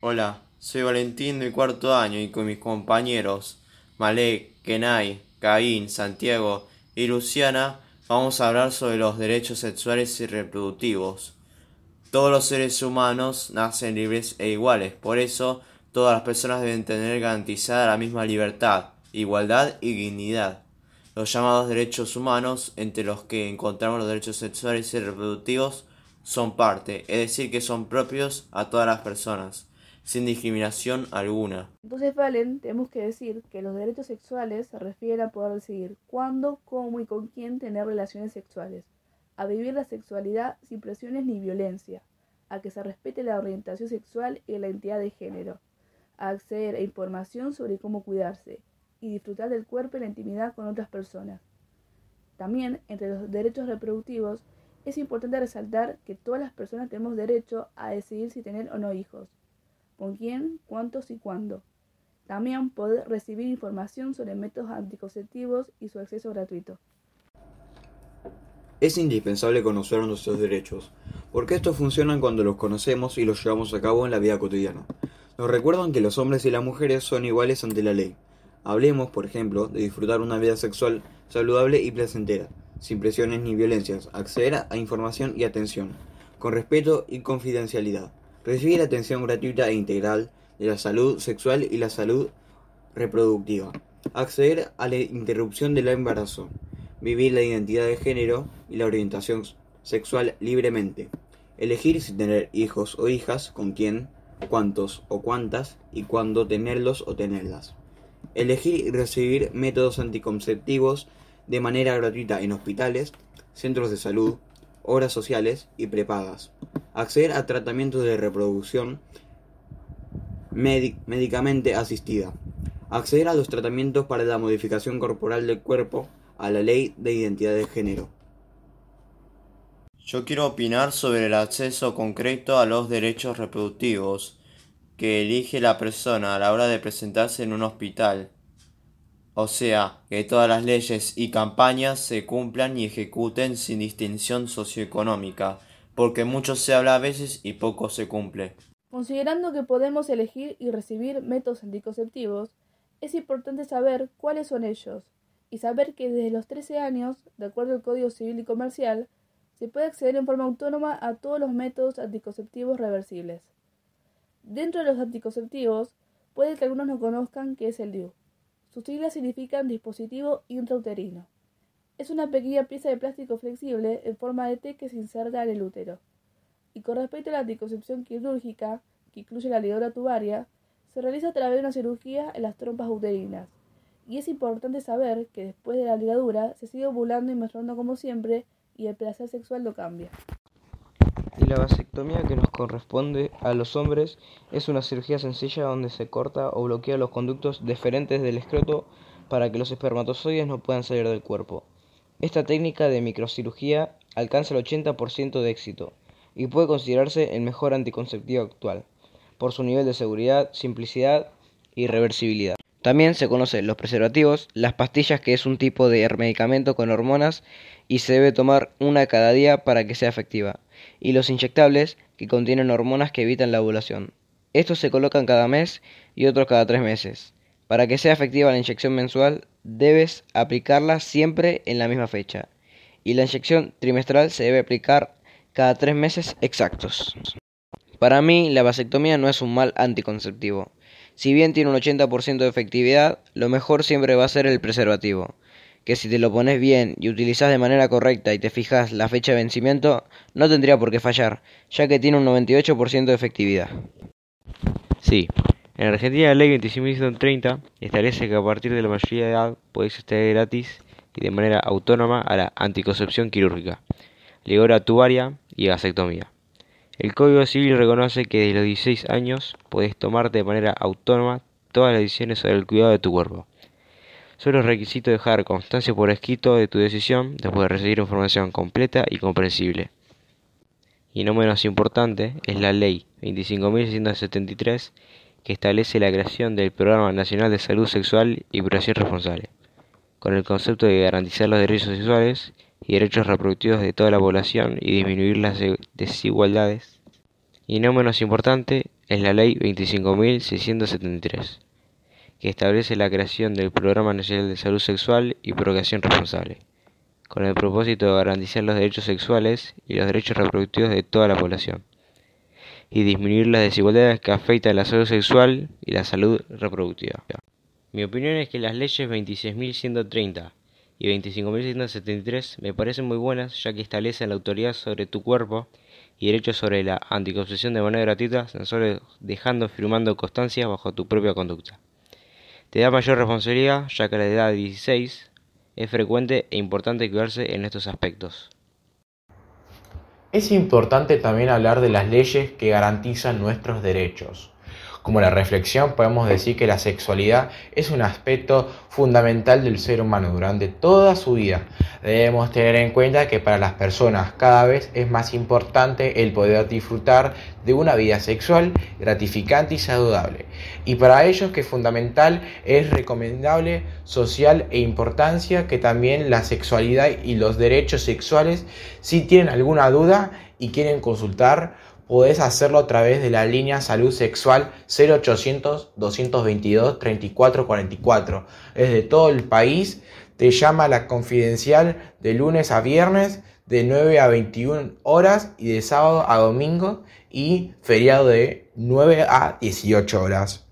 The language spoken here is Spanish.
Hola, soy Valentín del cuarto año y con mis compañeros Malek, Kenai, Caín, Santiago y Luciana vamos a hablar sobre los derechos sexuales y reproductivos. Todos los seres humanos nacen libres e iguales, por eso todas las personas deben tener garantizada la misma libertad, igualdad y dignidad. Los llamados derechos humanos, entre los que encontramos los derechos sexuales y reproductivos, son parte, es decir, que son propios a todas las personas, sin discriminación alguna. Entonces, Valen, tenemos que decir que los derechos sexuales se refieren a poder decidir cuándo, cómo y con quién tener relaciones sexuales, a vivir la sexualidad sin presiones ni violencia, a que se respete la orientación sexual y la identidad de género, a acceder a información sobre cómo cuidarse, y disfrutar del cuerpo y la intimidad con otras personas. También, entre los derechos reproductivos, es importante resaltar que todas las personas tenemos derecho a decidir si tener o no hijos, con quién, cuántos y cuándo. También poder recibir información sobre métodos anticonceptivos y su acceso gratuito. Es indispensable conocer nuestros derechos, porque estos funcionan cuando los conocemos y los llevamos a cabo en la vida cotidiana. Nos recuerdan que los hombres y las mujeres son iguales ante la ley, Hablemos, por ejemplo, de disfrutar una vida sexual saludable y placentera, sin presiones ni violencias, acceder a información y atención, con respeto y confidencialidad, recibir atención gratuita e integral de la salud sexual y la salud reproductiva, acceder a la interrupción del embarazo, vivir la identidad de género y la orientación sexual libremente, elegir si tener hijos o hijas, con quién, cuántos o cuántas y cuándo tenerlos o tenerlas. Elegir y recibir métodos anticonceptivos de manera gratuita en hospitales, centros de salud, obras sociales y prepagas. Acceder a tratamientos de reproducción médicamente asistida. Acceder a los tratamientos para la modificación corporal del cuerpo a la ley de identidad de género. Yo quiero opinar sobre el acceso concreto a los derechos reproductivos que elige la persona a la hora de presentarse en un hospital. O sea, que todas las leyes y campañas se cumplan y ejecuten sin distinción socioeconómica, porque mucho se habla a veces y poco se cumple. Considerando que podemos elegir y recibir métodos anticonceptivos, es importante saber cuáles son ellos y saber que desde los 13 años, de acuerdo al Código Civil y Comercial, se puede acceder en forma autónoma a todos los métodos anticonceptivos reversibles. Dentro de los anticonceptivos, puede que algunos no conozcan qué es el DIU. Sus siglas significan dispositivo intrauterino. Es una pequeña pieza de plástico flexible en forma de T que se inserta en el útero. Y con respecto a la anticoncepción quirúrgica, que incluye la ligadura tubaria, se realiza a través de una cirugía en las trompas uterinas. Y es importante saber que después de la ligadura se sigue ovulando y menstruando como siempre y el placer sexual no cambia. Y la vasectomía que nos corresponde a los hombres es una cirugía sencilla donde se corta o bloquea los conductos deferentes del escroto para que los espermatozoides no puedan salir del cuerpo. Esta técnica de microcirugía alcanza el 80% de éxito y puede considerarse el mejor anticonceptivo actual, por su nivel de seguridad, simplicidad y reversibilidad. También se conocen los preservativos, las pastillas que es un tipo de medicamento con hormonas y se debe tomar una cada día para que sea efectiva, y los inyectables que contienen hormonas que evitan la ovulación. Estos se colocan cada mes y otros cada tres meses. Para que sea efectiva la inyección mensual, debes aplicarla siempre en la misma fecha, y la inyección trimestral se debe aplicar cada tres meses exactos. Para mí, la vasectomía no es un mal anticonceptivo si bien tiene un 80% de efectividad, lo mejor siempre va a ser el preservativo, que si te lo pones bien y utilizas de manera correcta y te fijas la fecha de vencimiento, no tendría por qué fallar, ya que tiene un 98% de efectividad. Sí, en Argentina la ley 25.130 establece que a partir de la mayoría de edad podéis acceder gratis y de manera autónoma a la anticoncepción quirúrgica, ligora tubaria y vasectomía. El Código Civil reconoce que desde los 16 años puedes tomarte de manera autónoma todas las decisiones sobre el cuidado de tu cuerpo. Solo es requisito dejar constancia por escrito de tu decisión después de recibir información completa y comprensible. Y no menos importante es la Ley 25.673 que establece la creación del Programa Nacional de Salud Sexual y Curación Responsable, con el concepto de garantizar los derechos sexuales y derechos reproductivos de toda la población y disminuir las desigualdades. Y no menos importante, es la Ley 25.673, que establece la creación del Programa Nacional de Salud Sexual y Procreación Responsable, con el propósito de garantizar los derechos sexuales y los derechos reproductivos de toda la población, y disminuir las desigualdades que afectan la salud sexual y la salud reproductiva. Mi opinión es que las leyes 26.130 y 25.673 me parecen muy buenas ya que establecen la autoridad sobre tu cuerpo y derechos sobre la anticoncepción de manera gratuita, solo dejando firmando constancia bajo tu propia conducta. Te da mayor responsabilidad ya que a la edad de 16 es frecuente e importante cuidarse en estos aspectos. Es importante también hablar de las leyes que garantizan nuestros derechos. Como la reflexión podemos decir que la sexualidad es un aspecto fundamental del ser humano durante toda su vida. Debemos tener en cuenta que para las personas cada vez es más importante el poder disfrutar de una vida sexual gratificante y saludable. Y para ellos que es fundamental es recomendable social e importancia que también la sexualidad y los derechos sexuales si tienen alguna duda y quieren consultar podés hacerlo a través de la línea Salud Sexual 0800 222 3444. Desde todo el país te llama la confidencial de lunes a viernes de 9 a 21 horas y de sábado a domingo y feriado de 9 a 18 horas.